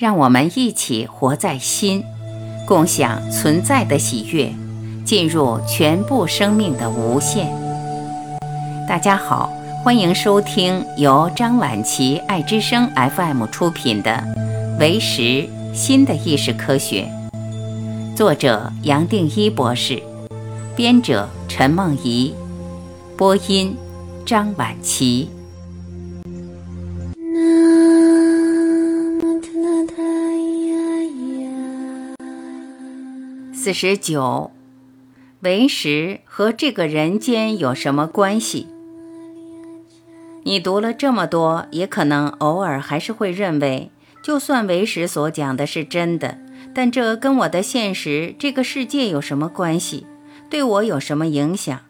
让我们一起活在心，共享存在的喜悦，进入全部生命的无限。大家好，欢迎收听由张晚琪爱之声 FM 出品的《为识新的意识科学》，作者杨定一博士，编者陈梦怡，播音张晚琪。四十九，为识和这个人间有什么关系？你读了这么多，也可能偶尔还是会认为，就算为识所讲的是真的，但这跟我的现实、这个世界有什么关系？对我有什么影响？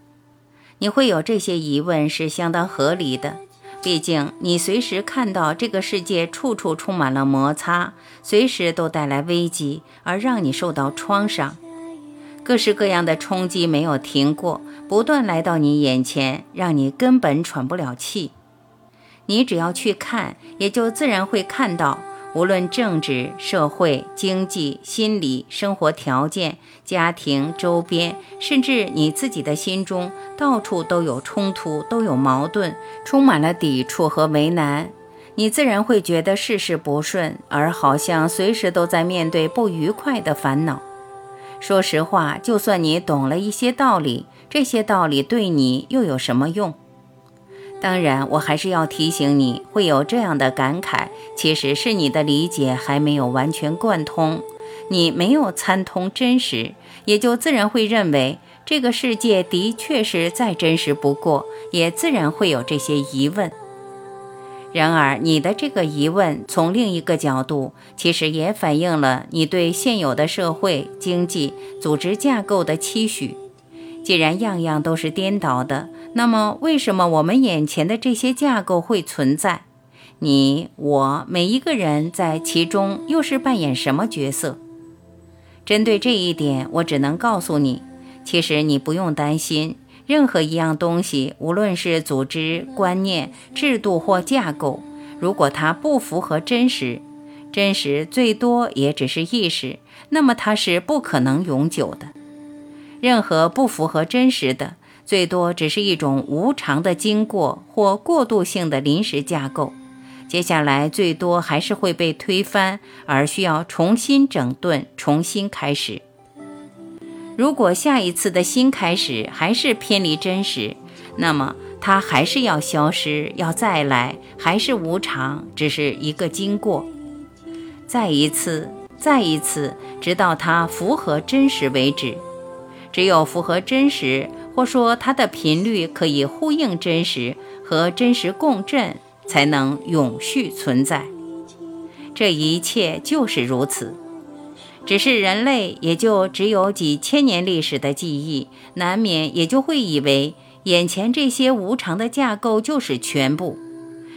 你会有这些疑问是相当合理的。毕竟，你随时看到这个世界处处充满了摩擦，随时都带来危机，而让你受到创伤。各式各样的冲击没有停过，不断来到你眼前，让你根本喘不了气。你只要去看，也就自然会看到。无论政治、社会、经济、心理、生活条件、家庭、周边，甚至你自己的心中，到处都有冲突，都有矛盾，充满了抵触和为难。你自然会觉得事事不顺，而好像随时都在面对不愉快的烦恼。说实话，就算你懂了一些道理，这些道理对你又有什么用？当然，我还是要提醒你，会有这样的感慨，其实是你的理解还没有完全贯通，你没有参通真实，也就自然会认为这个世界的确是再真实不过，也自然会有这些疑问。然而，你的这个疑问从另一个角度，其实也反映了你对现有的社会、经济、组织架构的期许。既然样样都是颠倒的。那么，为什么我们眼前的这些架构会存在？你、我，每一个人在其中又是扮演什么角色？针对这一点，我只能告诉你，其实你不用担心，任何一样东西，无论是组织、观念、制度或架构，如果它不符合真实，真实最多也只是意识，那么它是不可能永久的。任何不符合真实的。最多只是一种无常的经过或过渡性的临时架构，接下来最多还是会被推翻，而需要重新整顿、重新开始。如果下一次的新开始还是偏离真实，那么它还是要消失，要再来，还是无常，只是一个经过。再一次，再一次，直到它符合真实为止。只有符合真实。或说它的频率可以呼应真实和真实共振，才能永续存在。这一切就是如此。只是人类也就只有几千年历史的记忆，难免也就会以为眼前这些无常的架构就是全部。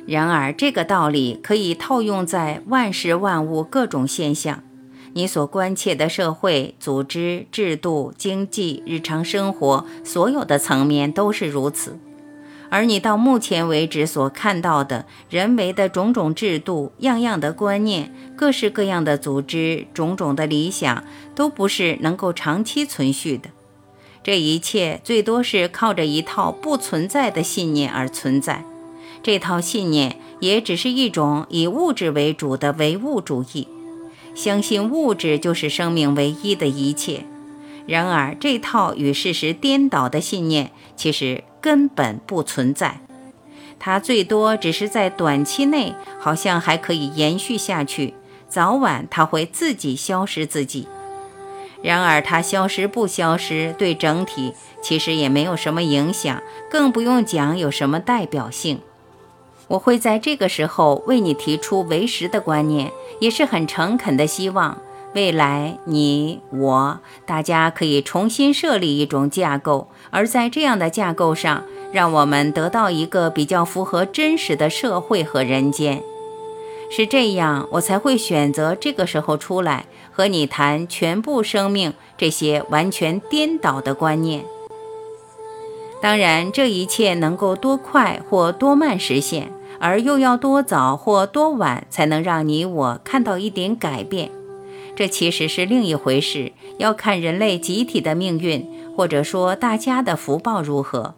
然而，这个道理可以套用在万事万物各种现象。你所关切的社会组织、制度、经济、日常生活，所有的层面都是如此。而你到目前为止所看到的人为的种种制度、样样的观念、各式各样的组织、种种的理想，都不是能够长期存续的。这一切最多是靠着一套不存在的信念而存在。这套信念也只是一种以物质为主的唯物主义。相信物质就是生命唯一的一切，然而这套与事实颠倒的信念其实根本不存在，它最多只是在短期内好像还可以延续下去，早晚它会自己消失自己。然而它消失不消失，对整体其实也没有什么影响，更不用讲有什么代表性。我会在这个时候为你提出为实的观念，也是很诚恳的希望，未来你我大家可以重新设立一种架构，而在这样的架构上，让我们得到一个比较符合真实的社会和人间。是这样，我才会选择这个时候出来和你谈全部生命这些完全颠倒的观念。当然，这一切能够多快或多慢实现。而又要多早或多晚才能让你我看到一点改变，这其实是另一回事，要看人类集体的命运，或者说大家的福报如何。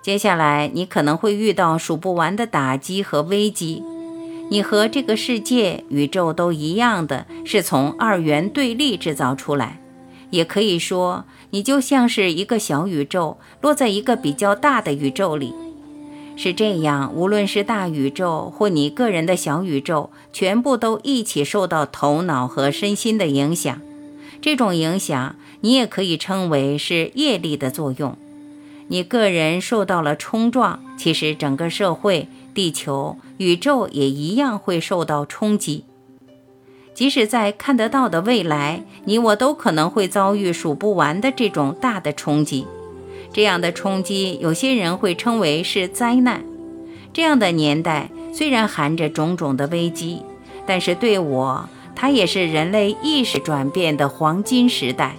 接下来你可能会遇到数不完的打击和危机，你和这个世界、宇宙都一样的是从二元对立制造出来，也可以说你就像是一个小宇宙落在一个比较大的宇宙里。是这样，无论是大宇宙或你个人的小宇宙，全部都一起受到头脑和身心的影响。这种影响，你也可以称为是业力的作用。你个人受到了冲撞，其实整个社会、地球、宇宙也一样会受到冲击。即使在看得到的未来，你我都可能会遭遇数不完的这种大的冲击。这样的冲击，有些人会称为是灾难。这样的年代虽然含着种种的危机，但是对我，它也是人类意识转变的黄金时代。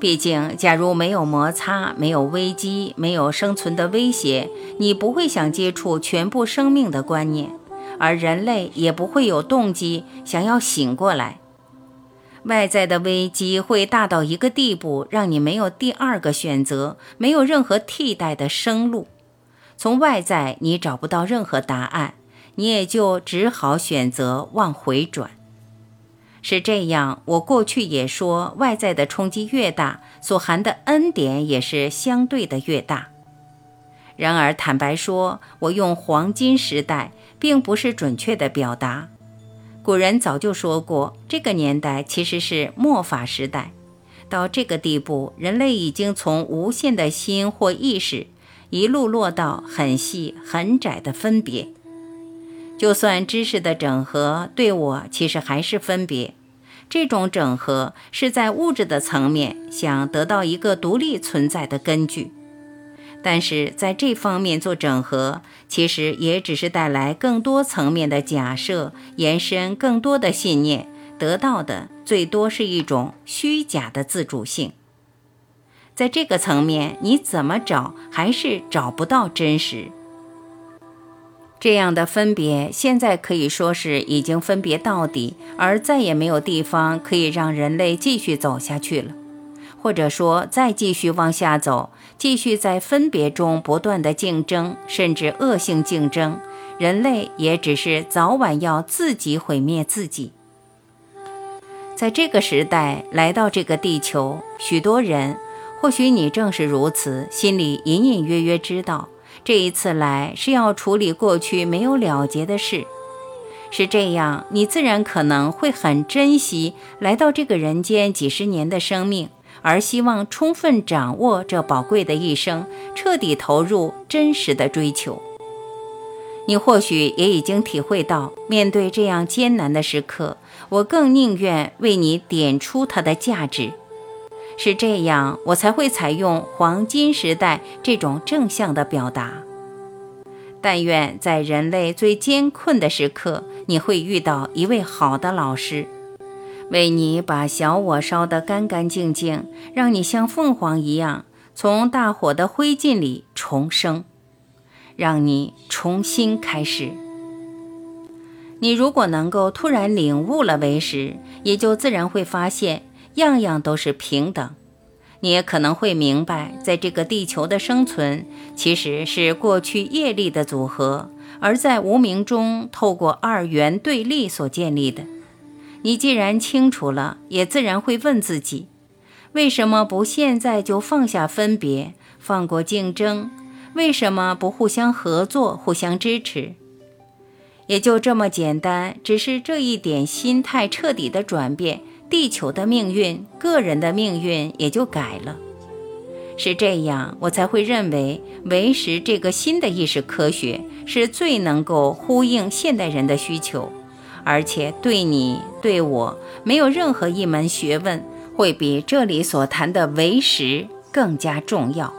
毕竟，假如没有摩擦、没有危机、没有生存的威胁，你不会想接触全部生命的观念，而人类也不会有动机想要醒过来。外在的危机会大到一个地步，让你没有第二个选择，没有任何替代的生路。从外在你找不到任何答案，你也就只好选择往回转。是这样，我过去也说，外在的冲击越大，所含的恩典也是相对的越大。然而，坦白说，我用“黄金时代”并不是准确的表达。古人早就说过，这个年代其实是末法时代。到这个地步，人类已经从无限的心或意识，一路落到很细很窄的分别。就算知识的整合，对我其实还是分别。这种整合是在物质的层面，想得到一个独立存在的根据。但是在这方面做整合，其实也只是带来更多层面的假设，延伸更多的信念，得到的最多是一种虚假的自主性。在这个层面，你怎么找还是找不到真实。这样的分别，现在可以说是已经分别到底，而再也没有地方可以让人类继续走下去了。或者说，再继续往下走，继续在分别中不断的竞争，甚至恶性竞争，人类也只是早晚要自己毁灭自己。在这个时代来到这个地球，许多人，或许你正是如此，心里隐隐约约知道，这一次来是要处理过去没有了结的事。是这样，你自然可能会很珍惜来到这个人间几十年的生命。而希望充分掌握这宝贵的一生，彻底投入真实的追求。你或许也已经体会到，面对这样艰难的时刻，我更宁愿为你点出它的价值。是这样，我才会采用“黄金时代”这种正向的表达。但愿在人类最艰困的时刻，你会遇到一位好的老师。为你把小我烧得干干净净，让你像凤凰一样从大火的灰烬里重生，让你重新开始。你如果能够突然领悟了为实，也就自然会发现样样都是平等。你也可能会明白，在这个地球的生存其实是过去业力的组合，而在无名中透过二元对立所建立的。你既然清楚了，也自然会问自己：为什么不现在就放下分别，放过竞争？为什么不互相合作、互相支持？也就这么简单，只是这一点心态彻底的转变，地球的命运、个人的命运也就改了。是这样，我才会认为唯识这个新的意识科学是最能够呼应现代人的需求。而且对你对我，没有任何一门学问会比这里所谈的唯识更加重要。